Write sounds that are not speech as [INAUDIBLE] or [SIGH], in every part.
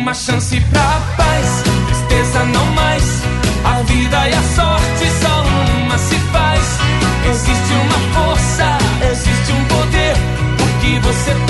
Uma chance pra paz, tristeza não mais. A vida e a sorte só uma se faz. Existe uma força, existe um poder. Porque você tem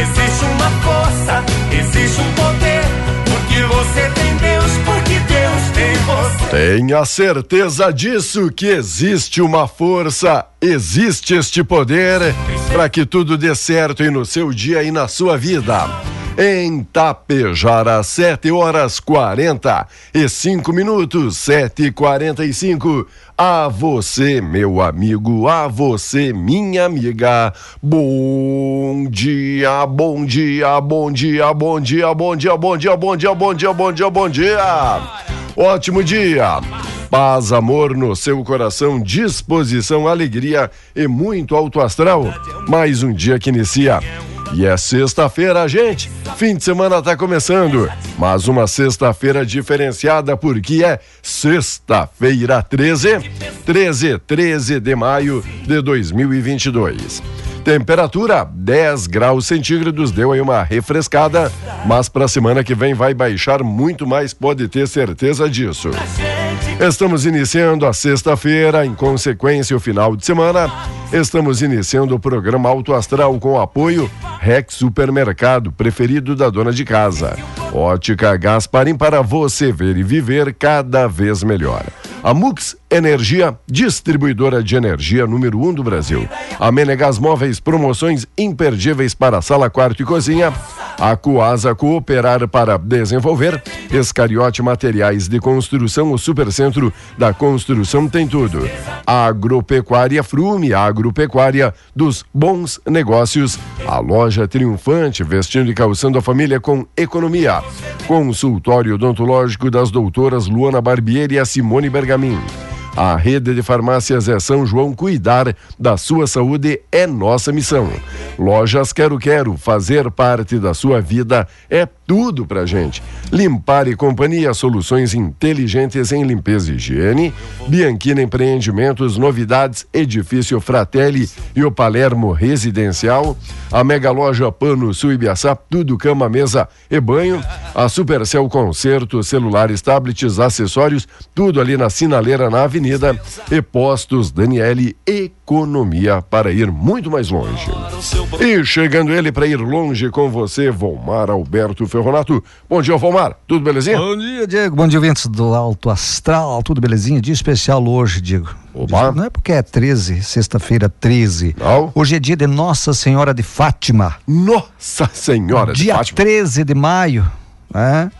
Existe uma força, existe um poder. Porque você tem Deus, porque Deus tem você. Tenha certeza disso que existe uma força, existe este poder para que tudo dê certo e no seu dia e na sua vida. Em Tapejara, 7 horas 40 e 5 minutos, 7 e 45 A você, meu amigo, a você, minha amiga. Bom dia, bom dia, bom dia, bom dia, bom dia, bom dia, bom dia, bom dia, bom dia, bom dia. Ótimo dia. Paz, amor no seu coração, disposição, alegria e muito alto astral. Mais um dia que inicia. E é sexta-feira, gente. Fim de semana tá começando, mas uma sexta-feira diferenciada porque é sexta-feira 13, 13, 13 de maio de 2022. Temperatura 10 graus centígrados, deu aí uma refrescada, mas para a semana que vem vai baixar muito mais, pode ter certeza disso. Estamos iniciando a sexta-feira, em consequência, o final de semana. Estamos iniciando o programa Alto Astral com apoio Rex Supermercado, preferido da dona de casa. Ótica Gasparim para você ver e viver cada vez melhor. A Mux Energia, distribuidora de energia número um do Brasil. A Menegas Móveis, promoções imperdíveis para sala, quarto e cozinha. A Coasa Cooperar para desenvolver. Escariote Materiais de Construção, o Supercentro da Construção tem tudo. A Agropecuária Frume, a agropecuária dos bons negócios. A loja triunfante, vestindo e calçando a família com economia. Consultório odontológico das doutoras Luana Barbieri e Simone Bergamin. A rede de farmácias é São João cuidar da sua saúde é nossa missão. Lojas Quero Quero, fazer parte da sua vida é tudo pra gente. Limpar e Companhia, soluções inteligentes em limpeza e higiene. Bianchina Empreendimentos, novidades, edifício Fratelli e o Palermo Residencial. A Mega Loja Pano Sul Ibiaçá, tudo cama, mesa e banho. A Supercell Concerto, celulares, tablets, acessórios, tudo ali na sinaleira na avenida. E Postos Daniele Economia para ir muito mais longe. E chegando ele para ir longe com você, Volmar Alberto Ferronato. Bom dia, Volmar. Tudo belezinha? Bom dia, Diego. Bom dia, ouvintes do Alto Astral. Tudo belezinha? Dia especial hoje, Diego. Oba. Não é porque é 13, sexta-feira 13. Não. Hoje é dia de Nossa Senhora de Fátima. Nossa Senhora de dia Fátima. 13 de maio, né?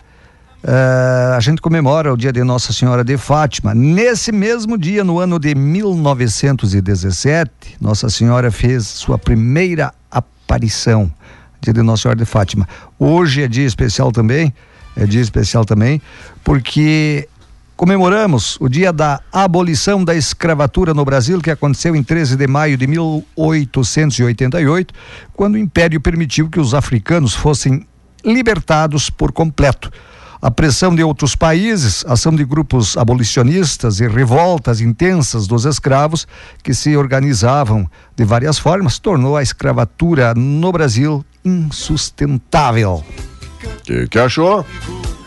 Eh, a gente comemora o dia de Nossa Senhora de Fátima. Nesse mesmo dia, no ano de 1917, Nossa Senhora fez sua primeira aparição. Dia de Nossa Senhora de Fátima. Hoje é dia especial também, é dia especial também, porque comemoramos o dia da abolição da escravatura no Brasil, que aconteceu em 13 de maio de 1888, quando o Império permitiu que os africanos fossem libertados por completo. A pressão de outros países, ação de grupos abolicionistas e revoltas intensas dos escravos que se organizavam de várias formas tornou a escravatura no Brasil insustentável. Que, que achou?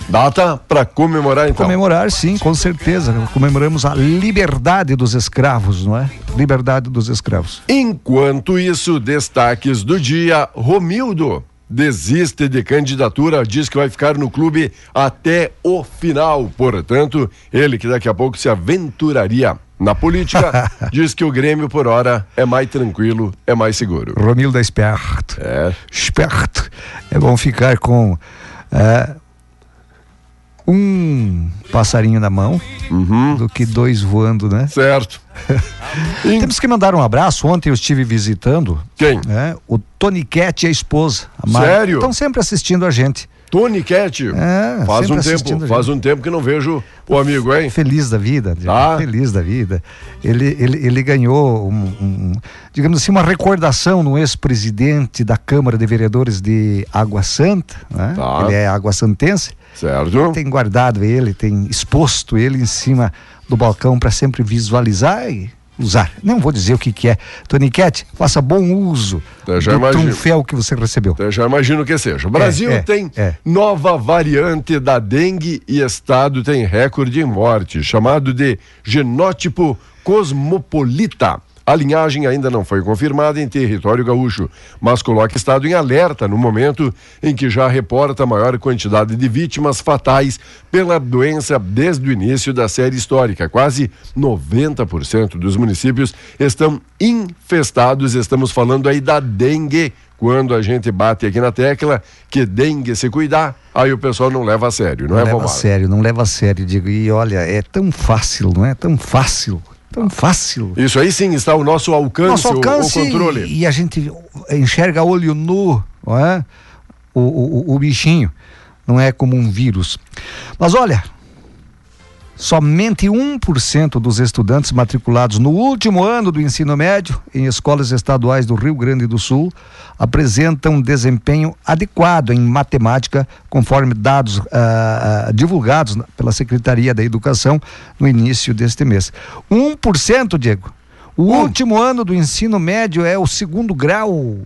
Data para comemorar então. Comemorar, sim, com certeza. Comemoramos a liberdade dos escravos, não é? Liberdade dos escravos. Enquanto isso, destaques do dia, Romildo desiste de candidatura, diz que vai ficar no clube até o final. Portanto, ele que daqui a pouco se aventuraria na política, [LAUGHS] diz que o Grêmio por hora é mais tranquilo, é mais seguro. Romildo é esperto. É. Esperto. É bom ficar com é, um passarinho na mão do que dois voando, né? Certo. Em- [LAUGHS] Temos que mandar um abraço. Ontem eu estive visitando Quem? né, o Toniquete e a esposa. A Sério? Estão sempre assistindo a gente. Tony Cat. É, faz um tempo, faz um tempo que não vejo o amigo, hein? Feliz da vida, Tá. feliz da vida. Ele, ele, ele ganhou, um, um- digamos assim, uma recordação no ex-presidente da Câmara de Vereadores de Água Santa, né? Tá. ele é água santense, Certo? tem guardado ele, tem exposto ele em cima do balcão para sempre visualizar e usar. Não vou dizer o que que é. Toniquete, faça bom uso Eu já do imagino. trunfel que você recebeu. Eu já imagino que seja. O Brasil é, tem é. nova variante da dengue e estado tem recorde em morte, chamado de genótipo cosmopolita. A linhagem ainda não foi confirmada em território gaúcho, mas coloca o estado em alerta no momento em que já reporta a maior quantidade de vítimas fatais pela doença desde o início da série histórica. Quase 90% dos municípios estão infestados. Estamos falando aí da dengue quando a gente bate aqui na tecla que dengue se cuidar, aí o pessoal não leva a sério, não, Não é, leva a sério, não leva a sério, digo. E olha, é tão fácil, não é? Tão fácil, tão fácil. Isso aí sim está ao nosso alcance, Nosso o- alcance o, controle. E, e a gente enxerga olho nu, é? O, o, o- o bichinho. Não é como um vírus. Mas olha, somente 1% dos estudantes matriculados no último ano do ensino médio em escolas estaduais do Rio Grande do Sul apresentam desempenho adequado em matemática, conforme dados ah, ah, divulgados pela Secretaria da Educação no início deste mês. 1%, Diego. O último ano do ensino médio é o segundo grau.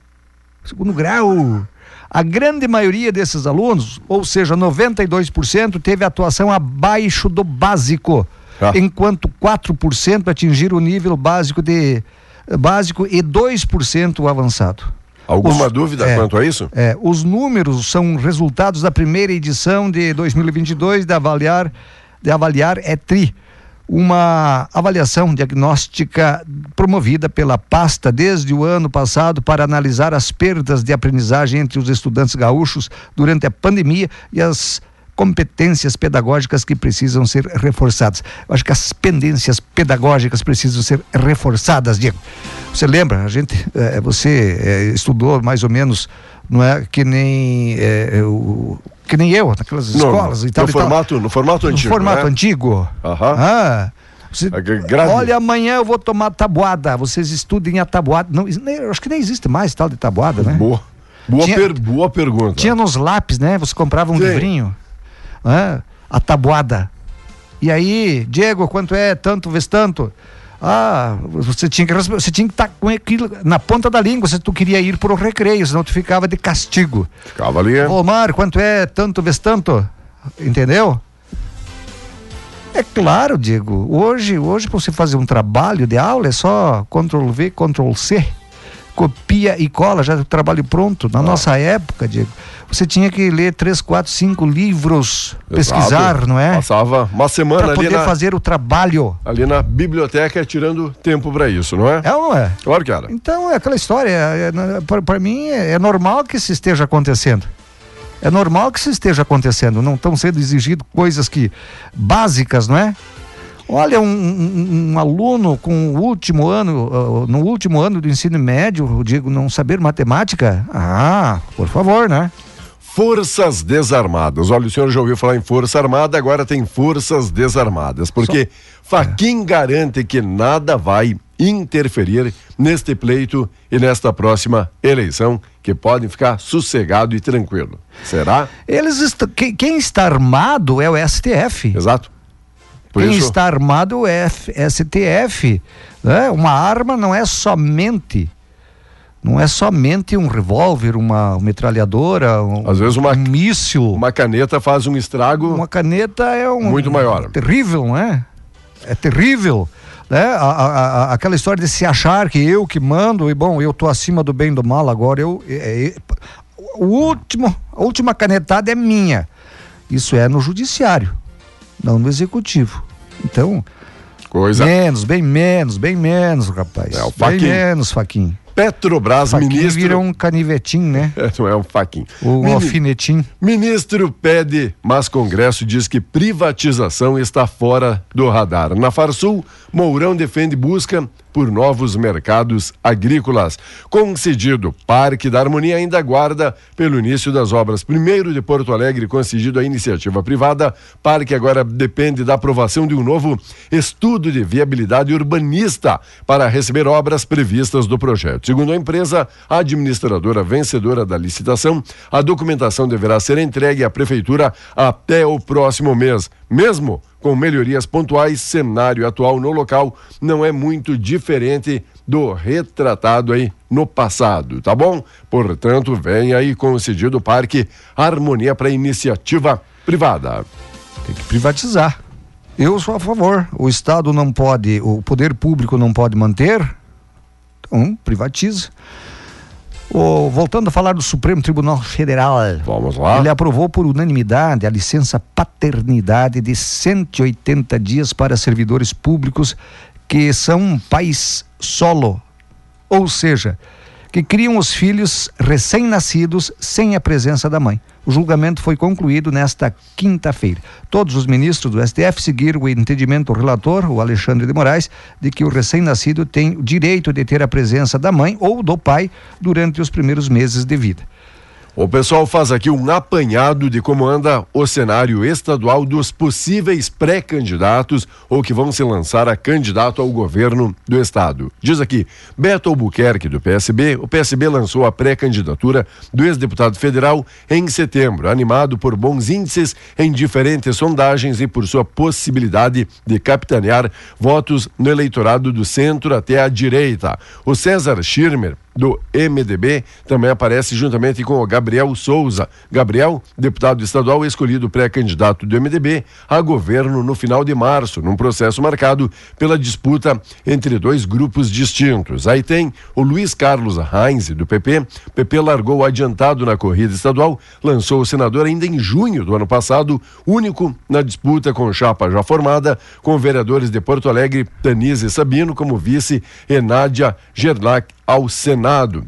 Segundo grau. A grande maioria desses alunos, ou seja, 92%, teve atuação abaixo do básico, Ah. enquanto 4% atingiram o nível básico de básico e 2% o avançado. Alguma Os- dúvida é. quanto a isso? É, os números são resultados da primeira edição de 2022 de avaliar de avaliar é tri uma avaliação diagnóstica promovida pela pasta desde o ano passado para analisar as perdas de aprendizagem entre os estudantes gaúchos durante a pandemia e as competências pedagógicas que precisam ser reforçadas. Eu acho que as pendências pedagógicas precisam ser reforçadas, Diego. Você lembra? A gente, eh, você eh, estudou mais ou menos, não é que nem eh, o- que nem eu naquelas No- escolas e tal. no e tal. formato- no formato antigo, No formato né? antigo. Aham. Ah, você- olha, amanhã eu vou tomar tabuada. Vocês estudem a tabuada. Não, nem- acho que nem existe mais tal de tabuada, né? Boa. Boa, tinha, per, boa pergunta. Tinha nos lápis, né? Você comprava um Sim. livrinho, né? a tabuada. E aí, Diego, quanto é tanto vezes tanto? Ah, você tinha que você tinha que estar com aquilo na ponta da língua se tu queria ir pro recreio, senão tu ficava de castigo. Ficava ali. Ô, Mário, quanto é tanto vezes tanto? Entendeu? É claro, Diego. Hoje, hoje para você fazer um trabalho de aula é só Ctrl V, Ctrl C, copia e cola, já o trabalho pronto. Na nossa época, Diego, você tinha que ler três, quatro, cinco livros, pesquisar, Exato. não é? Passava uma semana Para ali poder na, fazer o trabalho. ali na biblioteca tirando tempo para isso, não é? É ou não é? Claro que era. Então é aquela história. É, para mim é, é normal que isso esteja acontecendo. É normal que isso esteja acontecendo. Não estão sendo exigidas coisas que básicas, não é? Olha, um, um- um aluno com o último ano, ah, no último ano do ensino médio, digo, não saber matemática? Ah, por favor, né? Forças Desarmadas. Olha, o senhor já ouviu falar em Força Armada, agora tem Forças Desarmadas. Porque Faquin garante que nada vai interferir neste pleito e nesta próxima eleição, que podem ficar sossegado e tranquilo. Será? Eles est- quem está armado é o STF. Exato. Por Quem isso, está armado é STF. Né? Uma arma não é somente. Não é somente um revólver, uma metralhadora, um, Às vezes uma- um míssil. uma caneta faz um estrago. Uma caneta é um. Muito maior. Terrível, não é? É terrível. Né? A- a- a- aquela história de se achar que eu que mando, e bom, eu tô acima do bem e do mal, agora eu. é- é- o último, a última canetada é minha. Isso é no judiciário, não no executivo. Então, Coisa. menos, bem menos, bem menos, rapaz. É, o bem menos, Faquinho. Petrobras, Faquinho ministro. vira um canivetinho, né? [LAUGHS] É, não é um faquinho. Um Mini- alfinetinho. Ministro pede, mas Congresso diz que privatização está fora do radar. Na Farsul, Mourão defende busca por novos mercados agrícolas. Concedido, Parque da Harmonia ainda aguarda pelo início das obras. Primeiro de Porto Alegre, concedido a iniciativa privada, Parque agora depende da aprovação de um novo estudo de viabilidade urbanista para receber obras previstas do projeto. Segundo a empresa, a administradora vencedora da licitação, a documentação deverá ser entregue à prefeitura até o próximo mês. Mesmo com melhorias pontuais, cenário atual no local não é muito diferente do retratado aí no passado, tá bom? Portanto, vem aí concedido o Parque Harmonia para iniciativa privada. Tem que privatizar. Eu sou a favor. O Estado não pode, o poder público não pode manter, então privatiza. O- voltando a falar do Supremo Tribunal Federal. Vamos lá. Ele aprovou por unanimidade a licença paternidade de 180 dias para servidores públicos que são pais solo, ou seja, que criam os filhos recém-nascidos sem a presença da mãe. O julgamento foi concluído nesta quinta-feira. Todos os ministros do STF seguiram o entendimento do relator, o Alexandre de Moraes, de que o recém-nascido tem o direito de ter a presença da mãe ou do pai durante os primeiros meses de vida. O pessoal faz aqui um apanhado de como anda o cenário estadual dos possíveis pré-candidatos ou que vão se lançar a candidato ao governo do estado. Diz aqui, Beto Albuquerque, do PSB, o PSB lançou a pré-candidatura do ex-deputado federal em setembro, animado por bons índices em diferentes sondagens e por sua possibilidade de capitanear votos no eleitorado do centro até a direita. O César Schirmer, do MDB também aparece juntamente com o Gabriel Souza. Gabriel, deputado estadual escolhido pré-candidato do MDB a governo no final de março, num processo marcado pela disputa entre dois grupos distintos. Aí tem o Luiz Carlos Heinz, do PP. PP largou adiantado na corrida estadual, lançou o senador ainda em junho do ano passado, único na disputa com chapa já formada, com vereadores de Porto Alegre, Tanise Sabino como vice e Nádia Gerlach ao Senado.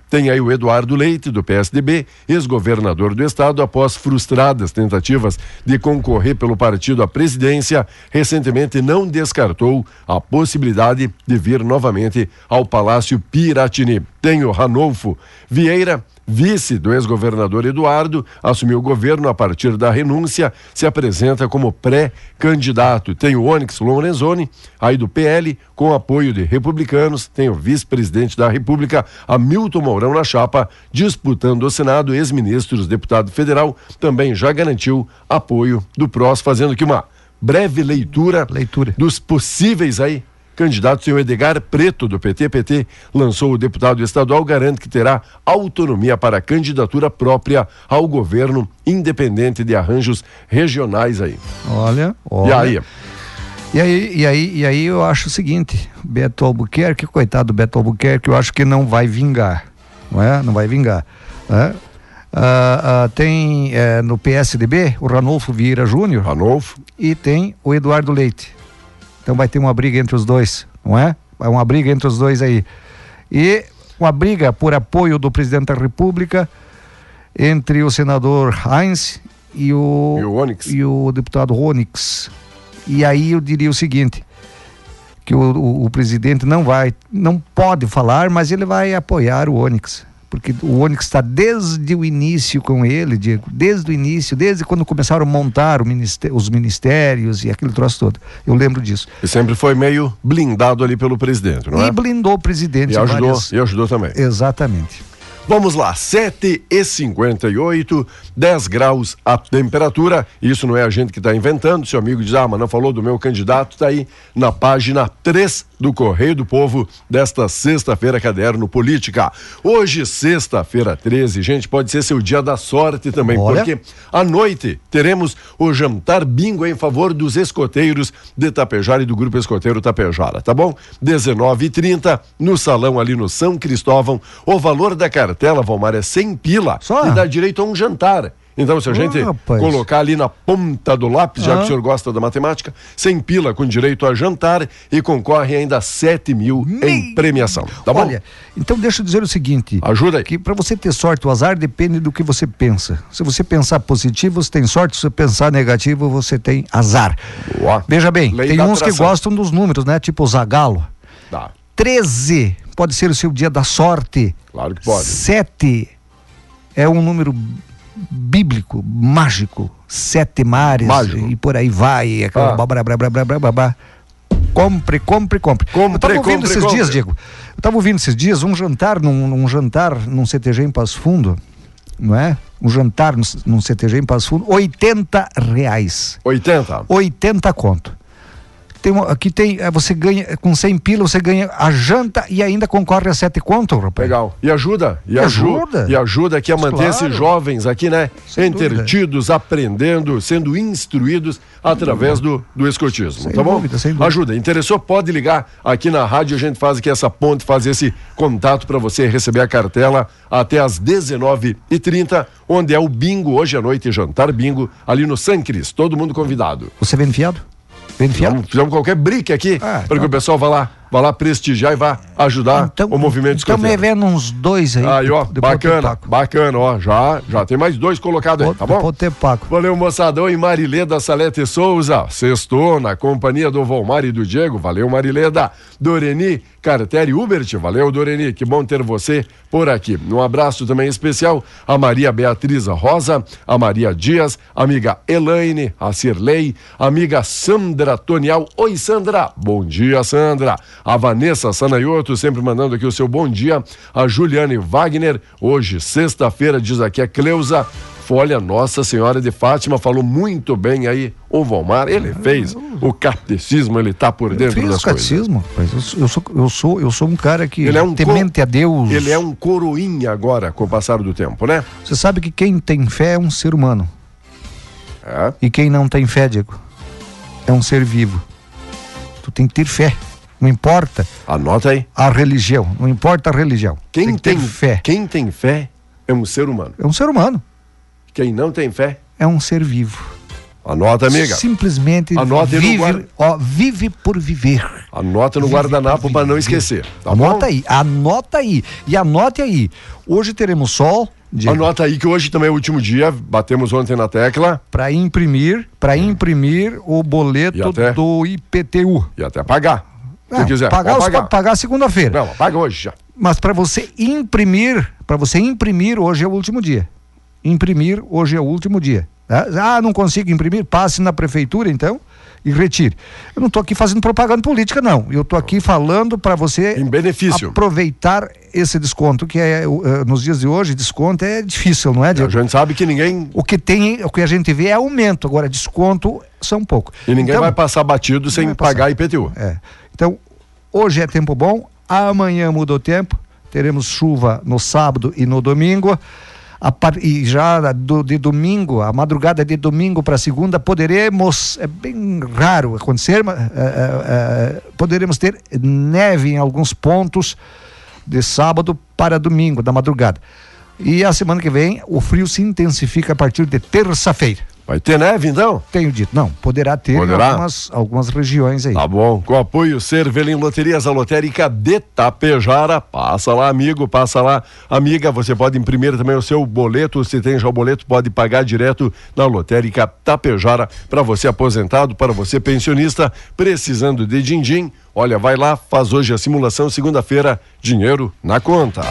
Tem aí o Eduardo Leite, do PSDB, ex-governador do estado, após frustradas tentativas de concorrer pelo partido à presidência, recentemente não descartou a possibilidade de vir novamente ao Palácio Piratini. tem o Ranolfo Vieira, vice do ex-governador Eduardo, assumiu o governo a partir da renúncia, se apresenta como pré-candidato. Tem o Onyx Lorenzoni, aí do PL, com apoio de republicanos, tem o vice-presidente da República, Hamilton Mourão na chapa, disputando o Senado, ex-ministros, deputado federal, também já garantiu apoio do PROS, fazendo aqui uma breve leitura, Leitura. dos possíveis aí candidatos. Tem o Edgar Preto, do PT. PT lançou o deputado estadual, garante que terá autonomia para a candidatura própria ao governo, independente de arranjos regionais aí. Olha, E olha. aí? E aí, e aí, e aí eu acho o seguinte, Beto Albuquerque, coitado do Beto Albuquerque, eu acho que não vai vingar, não é? Não vai vingar. né? Ah, ah, tem eh, no PSDB o Ranolfo Vieira Júnior Ranolfo, e tem o Eduardo Leite. Então vai ter uma briga entre os dois, não é? Vai uma briga entre os dois aí. E uma briga por apoio do presidente da República entre o senador Heinz e o, E o e o deputado Onyx. E aí eu diria o seguinte, que o, o- o presidente não vai, não pode falar, mas ele vai apoiar o Onyx. Porque o Onyx está desde o início com ele, Diego, desde o início, desde quando começaram a montar o ministé- os ministérios e aquele troço todo. Eu lembro disso. e sempre foi meio blindado ali pelo presidente, não e é? blindou o presidente. E ajudou, várias- e ajudou também. Exatamente. Vamos lá, 7 e 58, 10 graus a temperatura. Isso não é a gente que está inventando. Seu amigo diz, ah, mas não falou do meu candidato, está aí na página 3 do Correio do Povo desta sexta-feira, caderno Política. Hoje, sexta-feira 13, gente, pode ser seu dia da sorte também, Olha. porque à noite teremos o jantar bingo em favor dos escoteiros de Tapejara e do Grupo Escoteiro Tapejara, tá bom? 19h30, no salão ali no São Cristóvão. O valor da cartela, Valmar, é 100 pila Só? e dá direito a um jantar. Então, se a gente rapaz. colocar ali na ponta do lápis, já que Ah. o senhor gosta da matemática, 100 pila com direito a jantar e concorre ainda a 7 mil em premiação. Tá bom? Olha, então deixa eu dizer o seguinte. Ajuda aí. Que para você ter sorte, o azar depende do que você pensa. Se você pensar positivo, você tem sorte. Se você pensar negativo, você tem azar. Boa. Veja bem, Lei tem uns que atração. gostam dos números, né? Tipo o Zagalo. Tá. 13 pode ser o seu dia da sorte. Claro que pode. 7 é um número bíblico, mágico. Sete mares Mágico. e por aí vai. Aquela Ah. babá, babá, babá, babá, babá. Compre, compre, compre. Compre, eu tava ouvindo compre, esses compre. dias, Diego. Eu tava ouvindo esses dias um jantar num, num jantar num CTG em Passo Fundo, não é? Um jantar num, num CTG em Passo Fundo, 80 reais. 80. 80 conto. Tem uma- aqui tem, eh, você ganha, com 100 pila, você ganha a janta e ainda concorre a 7 conto, rapaz. Legal. E ajuda. E, E ajuda. E ajuda aqui a manter Claro. esses jovens aqui, né? Sem Entretidos, aprendendo, sendo instruídos através do, do escotismo. Sem tá bom? dúvida, sem dúvida. Ajuda. Interessou? Pode ligar aqui na rádio. A gente faz aqui essa ponte, faz esse contato para você receber a cartela até às 19h30, onde é o bingo hoje à noite, jantar bingo, ali no San Cris. Todo mundo convidado. Você vem fiado? Vem fiado? Fizemos, fizemos qualquer brick aqui Ah, para que então- o pessoal vá lá, vá lá prestigiar e vá ajudar o movimento Então me escoteiro. vendo uns dois aí. Aí, ó, bacana, bacana, ó, já, já tem mais dois colocados aí, tá bom? Potepaco. Valeu, moçadão e Marileda Salete Souza, sextou na companhia do Volmar e do Diego, valeu, Marileda, Doreni, Carteri Hubert, valeu, Doreni, que bom ter você por aqui. Um abraço também especial a Maria Beatriz Rosa, a Maria Dias, amiga Elaine, a Cirlei, amiga Sandra Tonial, oi Sandra, bom dia Sandra, a Vanessa Sanaioto, sempre mandando aqui o seu bom dia, a Juliane Wagner, hoje, sexta-feira, diz aqui a Cleusa, Folha Nossa Senhora de Fátima falou muito bem aí o Volmar. Ele fez o catecismo, ele tá por dentro das o catecismo, rapaz. Eu, sou- eu sou, eu, sou, um cara que Ele é um temente a Deus. coisas. Ele é um coroinha agora, com o passar do tempo, né? Você sabe que quem tem fé é um ser humano. É. E quem não tem fé, Diego, é um ser vivo. Tu tem que ter fé. Não importa Anota aí. a religião. Não importa a religião. Quem tem que tem fé. Quem tem fé é um ser humano. É um ser humano. Quem não tem fé, É um ser vivo. anota, amiga. Simplesmente Anota vive, guarda- ó, vive por viver. Anota no guardanapo para não esquecer. Tá anota bom? aí, anota aí. E anote aí. Hoje teremos sol, Diego, Anota aí que hoje também é o último dia. Batemos ontem na tecla para imprimir, para imprimir o boleto até? do IPTU. e até pagar. Se quiser, pagar, você pagar. pagar segunda-feira. Não, paga hoje já. Mas para você imprimir, para você imprimir, hoje é o último dia. Imprimir, hoje é o último dia. tá? Ah, não consigo imprimir? Passe na prefeitura, então, e retire. Eu não estou aqui fazendo propaganda política, não. Eu estou aqui falando para você Em benefício. aproveitar esse desconto, que é, eh, nos dias de hoje, desconto é difícil, não é, A Diego? gente sabe que ninguém. O que tem, o que a gente vê é aumento, agora desconto são pouco. E ninguém Então, vai passar batido sem pagar IPTU. é. Então, hoje é tempo bom, amanhã muda o tempo, teremos chuva no sábado e no domingo. E já do- de domingo, a madrugada de domingo para segunda, poderemos, é bem raro acontecer, mas é, é, é, poderemos ter neve em alguns pontos de sábado para domingo, da madrugada. E a semana que vem, o frio se intensifica a partir de terça-feira. Vai ter neve então? Tenho dito, não, poderá ter Poderá? em algumas, algumas regiões aí. Tá bom. Com apoio Cervelim Loterias, a lotérica de Tapejara. Passa lá, amigo, passa lá. Amiga, você pode imprimir também o seu boleto. Se tem já o boleto, pode pagar direto na lotérica Tapejara. Para você aposentado, para você pensionista, precisando de din-din. Olha, vai lá, faz hoje a simulação, segunda-feira, dinheiro na conta.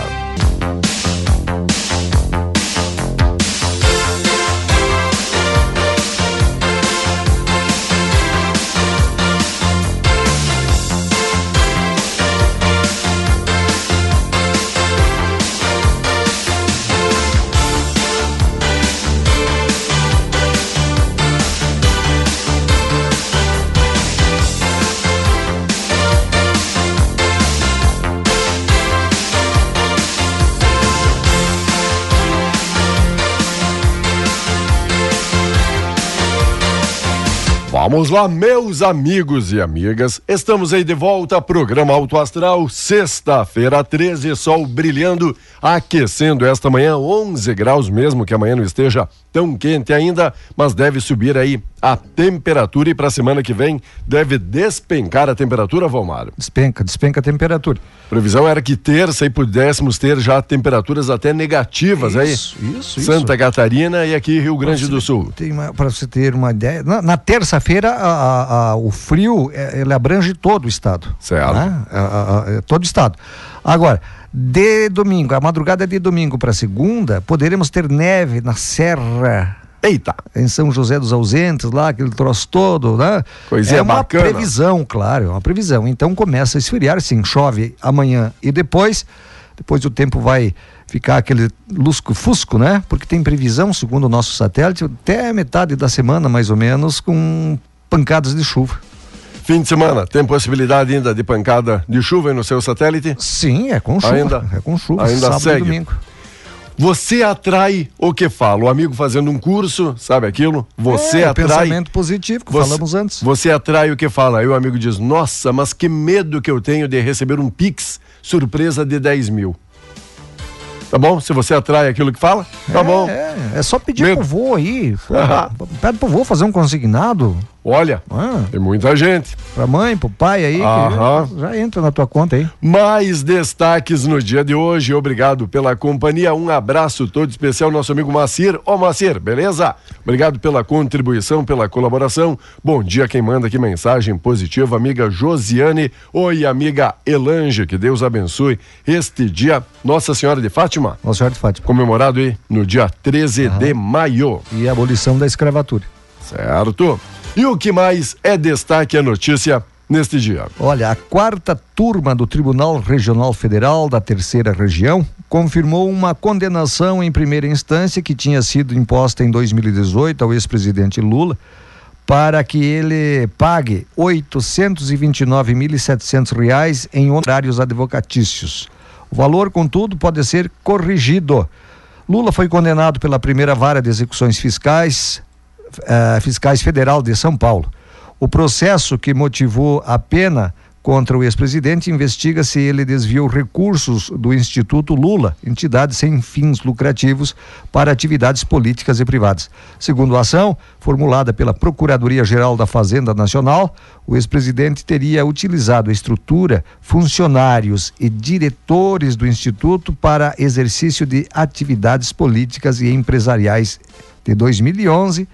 Vamos lá, meus amigos e amigas. Estamos aí de volta, programa Alto Astral, sexta-feira 13, sol brilhando, aquecendo esta manhã, 11 graus mesmo, que amanhã não esteja tão quente ainda, mas deve subir aí a temperatura e para a semana que vem deve despencar a temperatura, Valmar. Despenca, despenca a temperatura. Previsão era que terça aí pudéssemos ter já temperaturas até negativas aí. Isso, isso, Santa Catarina e aqui Rio Grande do Sul. Para você ter uma ideia, na, na terça-feira o frio é, ele abrange todo o estado. Certo. né? A- a- a- todo o estado. Agora, de domingo, a madrugada de domingo para segunda, poderemos ter neve na serra. Eita! Em São José dos Ausentes, lá, aquele troço todo, né? Coisinha é uma bacana. previsão, claro, é uma previsão. Então começa a esfriar, sim, chove amanhã e depois, depois o tempo vai ficar aquele lusco-fusco, né? Porque tem previsão, segundo o nosso satélite, até metade da semana, mais ou menos, com pancadas de chuva. Fim de semana, tem possibilidade ainda de pancada de chuva no seu satélite? Sim, é com chuva. Ainda- é com chuva, ainda sábado segue. e domingo. Você atrai o que fala? O amigo fazendo um curso, sabe aquilo? Você é, o atrai. pensamento positivo que Você- falamos antes. Você atrai o que fala. Aí o amigo diz: Nossa, mas que medo que eu tenho de receber um Pix surpresa de 10 mil. Tá bom? Se você atrai aquilo que fala, tá é, bom. É, é só pedir Medo. pro vô aí. [LAUGHS] Pô. Pede pro vô fazer um consignado. Olha, Ah, tem muita gente. pra mãe, pro pai aí, que Aham. já entra na tua conta aí. Mais destaques no dia de hoje. Obrigado pela companhia. Um abraço todo especial, nosso amigo Macir. Ô, Macir, beleza? Obrigado pela contribuição, pela colaboração. Bom dia, quem manda aqui mensagem positiva, amiga Josiane. Oi, amiga Elange. Que Deus abençoe este dia. Nossa Senhora de Fátima, Nossa Senhora de Fátima. comemorado aí no dia 13 de maio. E a abolição da escravatura. Certo? E o que mais é destaque a notícia neste dia? Olha, a quarta turma do Tribunal Regional Federal da Terceira Região confirmou uma condenação em primeira instância que tinha sido imposta em 2018 ao ex-presidente Lula para que ele pague 829.700 reais em honorários advocatícios. O valor, contudo, pode ser corrigido. Lula foi condenado pela primeira vara de execuções fiscais, eh, fiscais federal de São Paulo. O processo que motivou a pena contra o ex-presidente investiga se ele desviou recursos do Instituto Lula, entidade sem fins lucrativos, para atividades políticas e privadas. Segundo a ação, formulada pela Procuradoria-Geral da Fazenda Nacional, o ex-presidente teria utilizado a estrutura, funcionários e diretores do Instituto para exercício de atividades políticas e empresariais de 2011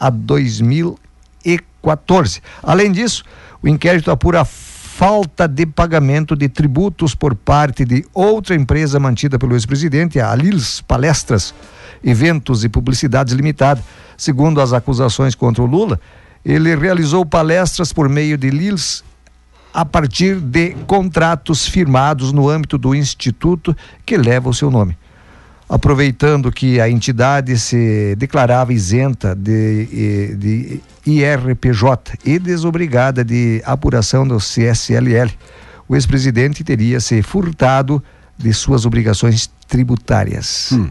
a 2014. Além disso, o inquérito apura falta de pagamento de tributos por parte de outra empresa mantida pelo ex-presidente, a Lils Palestras, Eventos e Publicidades Limitada. Segundo as acusações contra o Lula, ele realizou palestras por meio de Lils a partir de contratos firmados no âmbito do instituto que leva o seu nome. Aproveitando que a entidade se declarava isenta de, de IRPJ e desobrigada de apuração do CSLL, o ex-presidente teria se furtado de suas obrigações tributárias. Hum.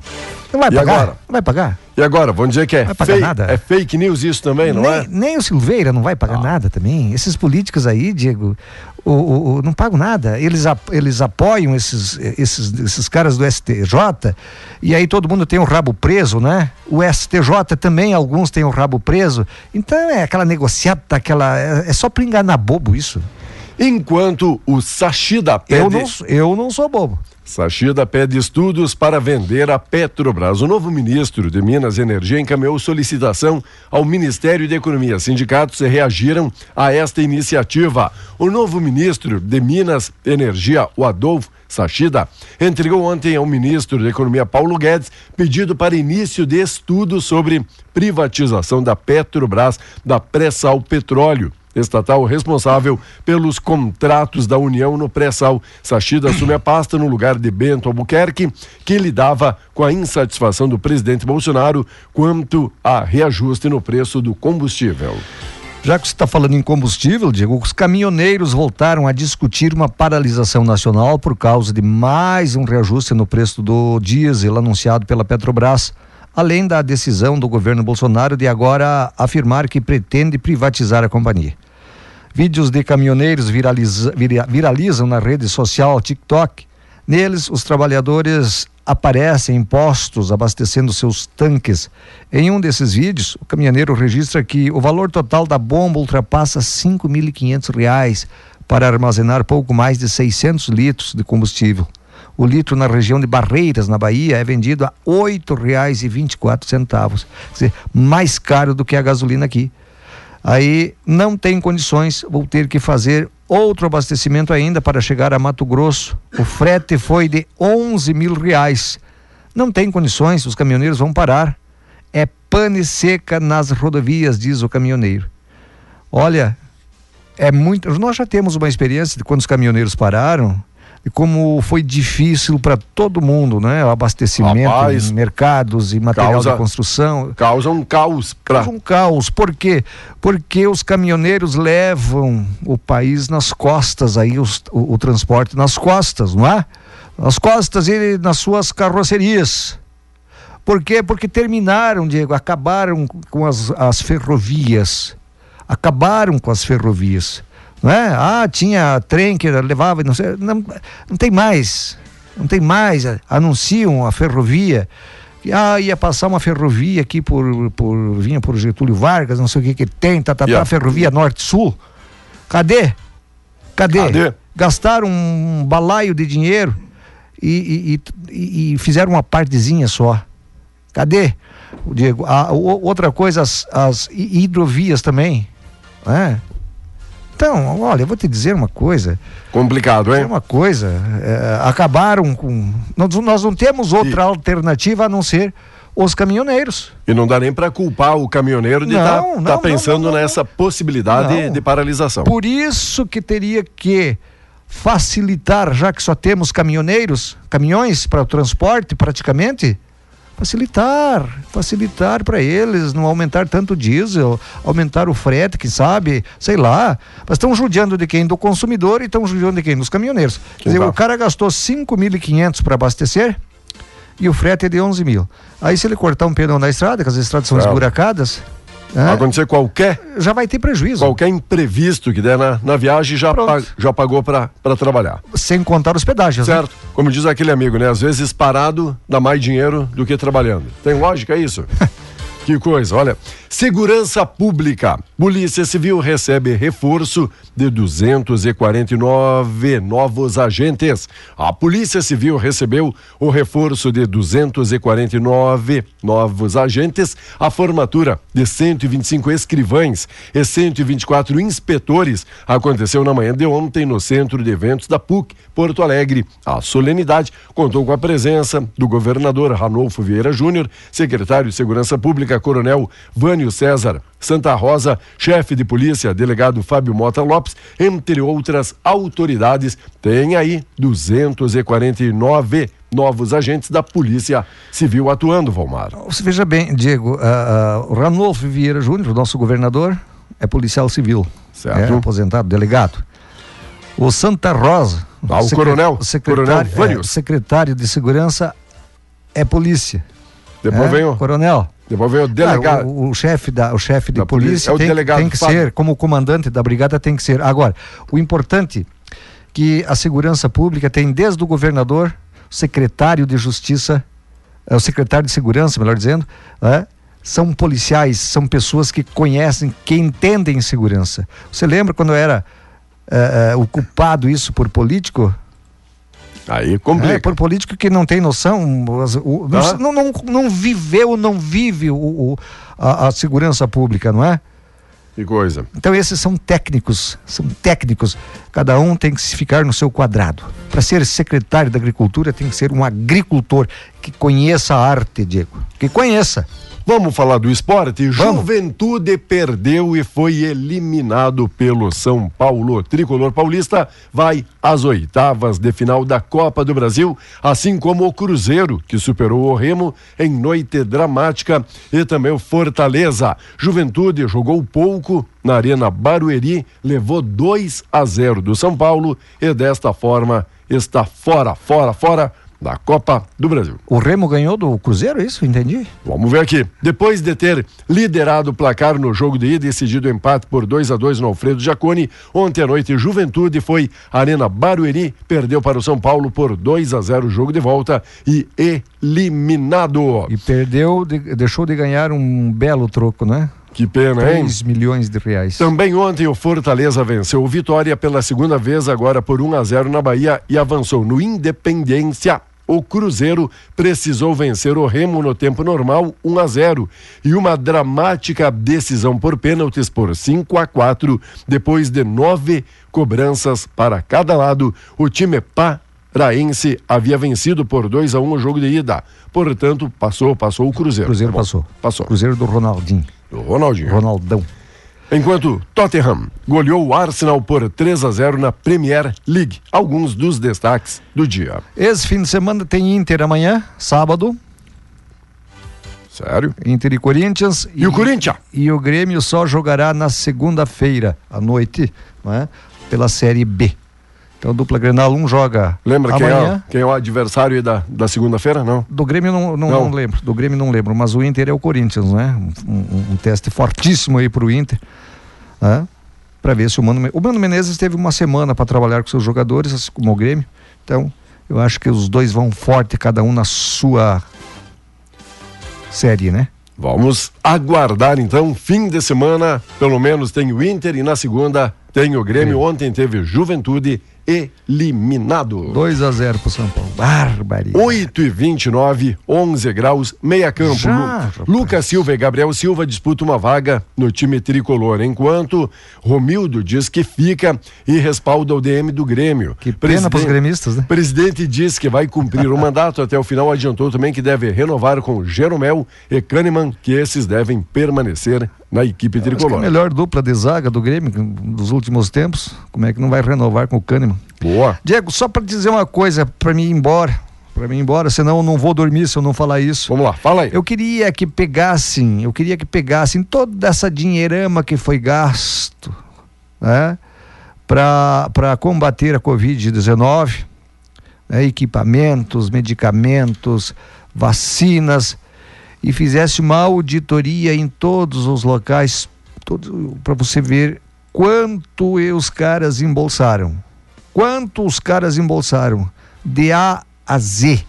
Não vai E pagar? agora? Não vai pagar? E agora, vamos dizer que é fake, nada? é fake news isso também, não nem, é? nem o Silveira não vai pagar nada também. Esses políticos aí, Diego, o, o- não pagam nada. Eles, eles apoiam esses, esses, esses caras do STJ e aí todo mundo tem o rabo preso, né? O STJ também, alguns têm o rabo preso. Então é aquela negociata, aquela. É, é só para enganar bobo isso. Enquanto o Sachida pede... Eu não, eu não sou bobo. Sachida pede estudos para vender a Petrobras. O novo ministro de Minas e Energia encaminhou solicitação ao Ministério da Economia. Sindicatos reagiram a esta iniciativa. O novo ministro de Minas e Energia, o Adolfo Sachida, entregou ontem ao ministro da Economia, Paulo Guedes, pedido para início de estudo sobre privatização da Petrobras, da pré-sal petróleo estatal responsável pelos contratos da União no pré-sal. Sachida assume a pasta no lugar de Bento Albuquerque, que lidava com a insatisfação do presidente Bolsonaro quanto a reajuste no preço do combustível. Já que você está falando em combustível, Diego, os caminhoneiros voltaram a discutir uma paralisação nacional por causa de mais um reajuste no preço do diesel anunciado pela Petrobras, além da decisão do governo Bolsonaro de agora afirmar que pretende privatizar a companhia. Vídeos de caminhoneiros viraliza- vira- viralizam na rede social TikTok. Neles, os trabalhadores aparecem postos abastecendo seus tanques. Em um desses vídeos, o caminhoneiro registra que o valor total da bomba ultrapassa 5.500 reais para armazenar pouco mais de 600 litros de combustível. O litro na região de Barreiras, na Bahia, é vendido a R$ 8,24. Quer dizer, mais caro do que a gasolina aqui. Aí não tem condições, vou ter que fazer outro abastecimento ainda para chegar a Mato Grosso. O frete foi de 11 mil reais. Não tem condições, os caminhoneiros vão parar. É pane seca nas rodovias, diz o caminhoneiro. Olha, é muito. Nós já temos uma experiência de quando os caminhoneiros pararam como foi difícil para todo mundo, né? O abastecimento Rapaz, mercados e material causa- de construção. Causa um caos para Causa um caos. Por quê? Porque os caminhoneiros levam o país nas costas, aí os- o, o transporte nas costas, não é? Nas costas e nas suas carrocerias. Por quê? Porque terminaram, Diego, acabaram com as, as ferrovias. Acabaram com as ferrovias. Não é? Ah, tinha trem que levava, não sei. Não, não tem mais. Não tem mais. Anunciam a ferrovia. que, Ah, ia passar uma ferrovia aqui por, por. vinha por Getúlio Vargas, não sei o que que tem, tá, tá, tá, Yeah. ferrovia norte-sul. Cadê? Cadê? Cadê? Gastaram um balaio de dinheiro e, e- e- e fizeram uma partezinha só. Cadê? Diego, a, o- outra coisa, as, as hi- hidrovias também. né? Então, olha, eu vou te dizer uma coisa. complicado, É hein? uma coisa. é, acabaram com. Nós, nós não temos outra alternativa a não ser os caminhoneiros. E não dá nem para culpar o caminhoneiro de estar Não, não, pensando não, não, nessa possibilidade de paralisação. Por isso que teria que facilitar, já que só temos caminhoneiros, caminhões para o transporte praticamente, facilitar, facilitar para eles, não aumentar tanto o diesel, aumentar o frete, quem sabe, sei lá. Mas estão judiando de quem? Do consumidor e estão judiando de quem? Dos caminhoneiros. Quer dizer, o cara gastou 5.500 para abastecer e o frete é de 11 mil. Aí se ele cortar um pneu na estrada, que as estradas são Claro. esburacadas, né, acontecer qualquer, já vai ter prejuízo. qualquer imprevisto que der na, na viagem já, Pronto. pa- já pagou para trabalhar. Sem contar os pedágios. né? Certo? Como diz aquele amigo, né? Às vezes parado dá mais dinheiro do que trabalhando. Tem lógica isso? [LAUGHS] Que coisa, olha. Segurança Pública. Polícia Civil recebe reforço de 249 novos agentes. A Polícia Civil recebeu o reforço de 249 novos agentes, a formatura de 125 escrivães e 124 inspetores aconteceu na manhã de ontem no Centro de Eventos da PUC, Porto Alegre. A solenidade contou com a presença do governador Ranolfo Vieira Júnior, secretário de Segurança Pública, Coronel Vânio César Santa Rosa, chefe de polícia, delegado Fábio Mota Lopes, entre outras autoridades. Tem aí 249 novos agentes da Polícia Civil atuando, Valmar. Você veja bem, Diego, uh, uh, Ranolfo Vieira Júnior, nosso governador, é policial civil. Certo. É aposentado, delegado. O Santa Rosa. Ah, o secre- coronel, secretário, coronel é, secretário de segurança é polícia. Depois é, vem o, Coronel. Depois vem o Ah, delegado. o, o chefe da, o chefe de Da polícia, polícia, é o tem, delegado tem que ser, como comandante da brigada tem que ser. Agora, o importante que a segurança pública tem desde o governador, o secretário de justiça, é, o secretário de segurança, melhor dizendo, né, são policiais, são pessoas que conhecem, que entendem segurança. Você lembra quando era eh, eh, ocupado isso por político? Aí É, complica. por político que não tem noção, o- Ah. não, não, não viveu, não vive o, o- a, a segurança pública, não é? Que coisa. Então esses são técnicos, são técnicos. Cada um tem que se ficar no seu quadrado. Para ser secretário da agricultura tem que ser um agricultor que conheça a arte, Diego. Que conheça. Vamos falar do esporte? Vamos. Juventude perdeu e foi eliminado pelo São Paulo. Tricolor paulista vai às oitavas de final da Copa do Brasil, assim como o Cruzeiro, que superou o Remo em noite dramática, e também o Fortaleza. Juventude jogou pouco na Arena Barueri, levou 2 a 0 do São Paulo e desta forma está fora, fora, fora da Copa do Brasil. O Remo ganhou do Cruzeiro, é isso? Entendi. Vamos ver aqui. Depois de ter liderado o placar no jogo de ida e decidido o empate por 2 a 2 no Alfredo Jaconi, ontem à noite Juventude foi Arena Barueri, perdeu para o São Paulo por 2 a 0 o jogo de volta e eliminado. E perdeu, de- deixou de ganhar um belo troco, né? Que pena, hein? 3 milhões de reais. Também ontem o Fortaleza venceu o Vitória pela segunda vez, agora por 1 a 0 na Bahia e avançou no Independência. O Cruzeiro precisou vencer o Remo no tempo normal, 1 a 0, e uma dramática decisão por pênaltis por 5 a 4, depois de nove cobranças para cada lado. O time paraense havia vencido por 2 a 1 o jogo de ida. Portanto, passou, passou o Cruzeiro. Cruzeiro Tá bom, passou. Passou. Cruzeiro do Ronaldinho. O Ronaldinho. Ronaldão. Enquanto Tottenham goleou o Arsenal por 3 a 0 na Premier League. Alguns dos destaques do dia. Esse fim de semana tem Inter amanhã, sábado, Sério? Inter e Corinthians. E o Corinthians? E o Grêmio só jogará na segunda-feira, à noite, não é? pela Série B. Então, dupla Grenal, um joga Lembra quem é, amanhã. quem é o adversário da, da segunda-feira? Não. Do Grêmio não, não, Não. não lembro, do Grêmio não lembro, mas o Inter é o Corinthians, né? Um, um- um teste fortíssimo aí pro Inter, né? Para ver se o Mano, o Mano Menezes teve uma semana para trabalhar com seus jogadores, assim como o Grêmio. Então, eu acho que os dois vão forte, cada um na sua série, né? Vamos aguardar então. Fim de semana, pelo menos tem o Inter e na segunda tem o Grêmio. Ontem teve Juventude eliminado. 2 a 0 pro São Paulo. Barbaridade. 8 e 29, 11 graus, meia campo. Já, Lu-. Lucas Silva e Gabriel Silva disputam uma vaga no time tricolor, enquanto Romildo diz que fica e respalda o DM do Grêmio. Que pena pros gremistas, né? Presidente diz que vai cumprir o [LAUGHS] mandato até o final, adiantou também que deve renovar com Jeromel e Kahneman, que esses devem permanecer na equipe Acho que é a tricolor. melhor dupla de zaga do Grêmio dos últimos tempos. Como é que não vai renovar com o Kahneman? Boa. Diego, só para dizer uma coisa, para mim ir embora, para mim ir embora, senão eu não vou dormir se eu não falar isso. Vamos lá, fala aí. Eu queria que pegassem, eu queria que pegassem toda essa dinheirama que foi gasto, né, para combater a Covid-19, né, equipamentos, medicamentos, vacinas, e fizesse uma auditoria em todos os locais, para você ver quanto os caras embolsaram. Quanto os caras embolsaram, de A a Z.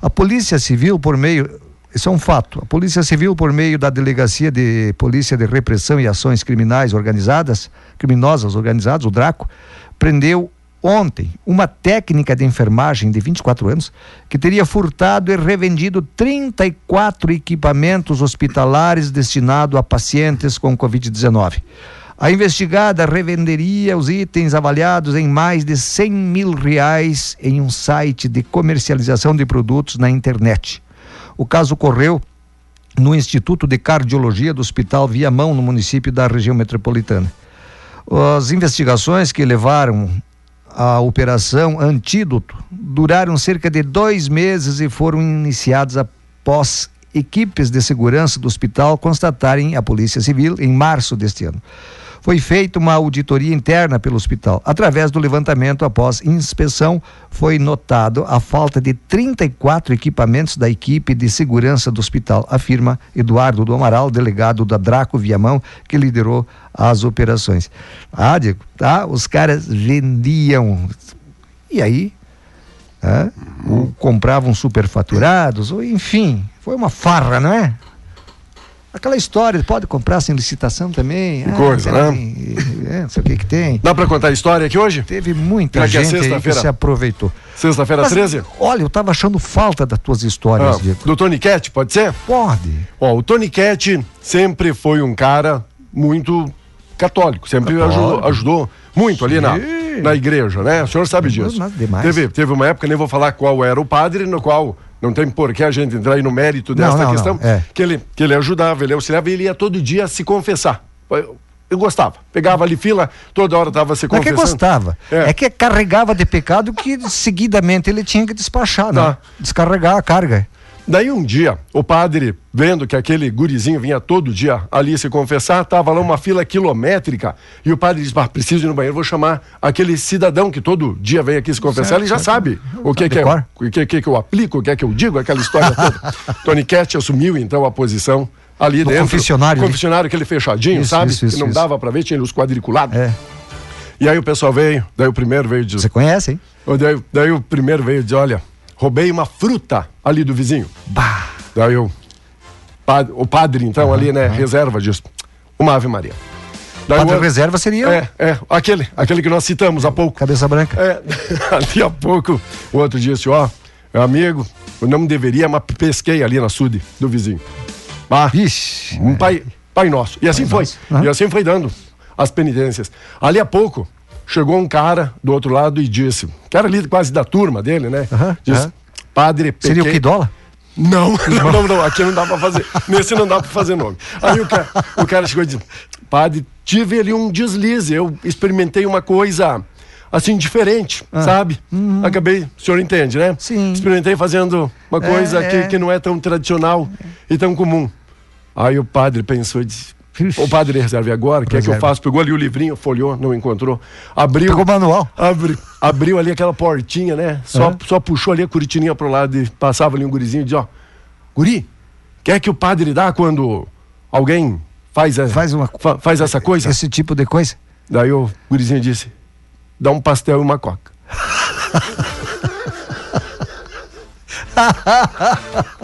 A Polícia Civil, por meio Isso é um fato. A Polícia Civil, por meio da Delegacia de Polícia de Repressão e Ações Criminais Organizadas, criminosas organizadas, o DRACO, prendeu ontem uma técnica de enfermagem de 24 anos que teria furtado e revendido 34 equipamentos hospitalares destinados a pacientes com Covid-19. A investigada revenderia os itens avaliados em mais de 100 mil reais em um site de comercialização de produtos na internet. O caso ocorreu no Instituto de Cardiologia do Hospital Viamão, no município da região metropolitana. As investigações que levaram a operação Antídoto duraram cerca de dois meses e foram iniciadas após equipes de segurança do hospital constatarem a Polícia Civil em março deste ano. Foi feita uma auditoria interna pelo hospital. Através do levantamento após inspeção, foi notado a falta de 34 equipamentos da equipe de segurança do hospital, afirma Eduardo do Amaral, delegado da Draco Viamão, que liderou as operações. Ah, Diego, tá? Os caras vendiam. E aí? Ou compravam superfaturados, ou enfim, foi uma farra, não é? Aquela história, pode comprar sem licitação também. Que coisa, ah, né? É, não sei o que que tem. Dá pra contar a história aqui hoje? Teve muita Será que é gente que se aproveitou. Sexta-feira Mas, 13? Olha, eu tava achando falta das tuas histórias, Ah, Diego. do Tony Cat, pode ser? Pode. Ó, o Tony Cat sempre foi um cara muito católico, sempre Católico. ajudou, ajudou muito ali na, Sim. na igreja, né? O senhor sabe disso. Demais. Teve, teve uma época, nem vou falar qual era o padre, no qual não tem por que a gente entrar aí no mérito Não, desta não, questão, não, é. que, ele, que ele ajudava, ele auxiliava e ele ia todo dia se confessar. Eu, gostava. Pegava ali fila, toda hora estava se Não é que confessando. gostava. É. É. que carregava de pecado que seguidamente ele tinha que despachar, né? Tá. Descarregar a carga. Daí um dia, o padre, vendo que aquele gurizinho vinha todo dia ali se confessar, tava lá uma fila quilométrica, e o padre disse, "Bah, preciso ir no banheiro, vou chamar aquele cidadão que todo dia vem aqui se confessar, Certo, ele já sabe o que, que, é, o que, que, que eu aplico, o que é que eu digo, aquela história toda. [LAUGHS] Tony Cat assumiu então a posição ali No dentro. confessionário ali. Confessionário, aquele fechadinho, Isso, sabe? isso, isso, que não dava pra ver, tinha os quadriculados. É. E aí o pessoal veio, daí o primeiro veio dizer, Você conhece, hein? daí, daí o primeiro veio dizer, olha, roubei uma fruta ali do vizinho. Bah. Daí pad- o padre, então, ali, né, reserva disso. Uma Ave Maria. Daí Padre o- reserva seria É, é, aquele, aquele que nós citamos há pouco. cabeça branca. É, [LAUGHS] ali a pouco, o outro disse, ó, meu amigo, eu não deveria, mas pesquei ali na sude do vizinho. Ah, Ixi. um pai, pai nosso. E assim foi. nosso. Aham. E assim foi dando as penitências. Ali a pouco, chegou um cara do outro lado e disse, que era ali quase da turma dele, né? Aham, disse, aham. padre, pequei... Seria o que dólar? Não, [LAUGHS] não, não, não, aqui não dá pra fazer. Nesse não dá pra fazer nome. Aí o cara, o cara chegou e disse: Padre, tive ali um deslize. Eu experimentei uma coisa assim diferente, sabe? Acabei, o senhor entende, né? Ah. Sim. Experimentei fazendo uma É, coisa é. Que, que não é tão tradicional e tão comum. Aí o padre pensou e disse. Ixi. O padre reserve agora, o que é que eu faço? Pegou ali o livrinho, folheou, não encontrou. Abriu. Pegou o manual. Abri, abriu ali aquela portinha, né? Só, É. só puxou ali a cortininha pro lado e passava ali um gurizinho e dizia, ó, guri, quer que o padre dá quando alguém faz, a- Faz uma- fa- faz essa coisa? Esse tipo de coisa. Daí o gurizinho disse, dá um pastel e uma coca. [LAUGHS]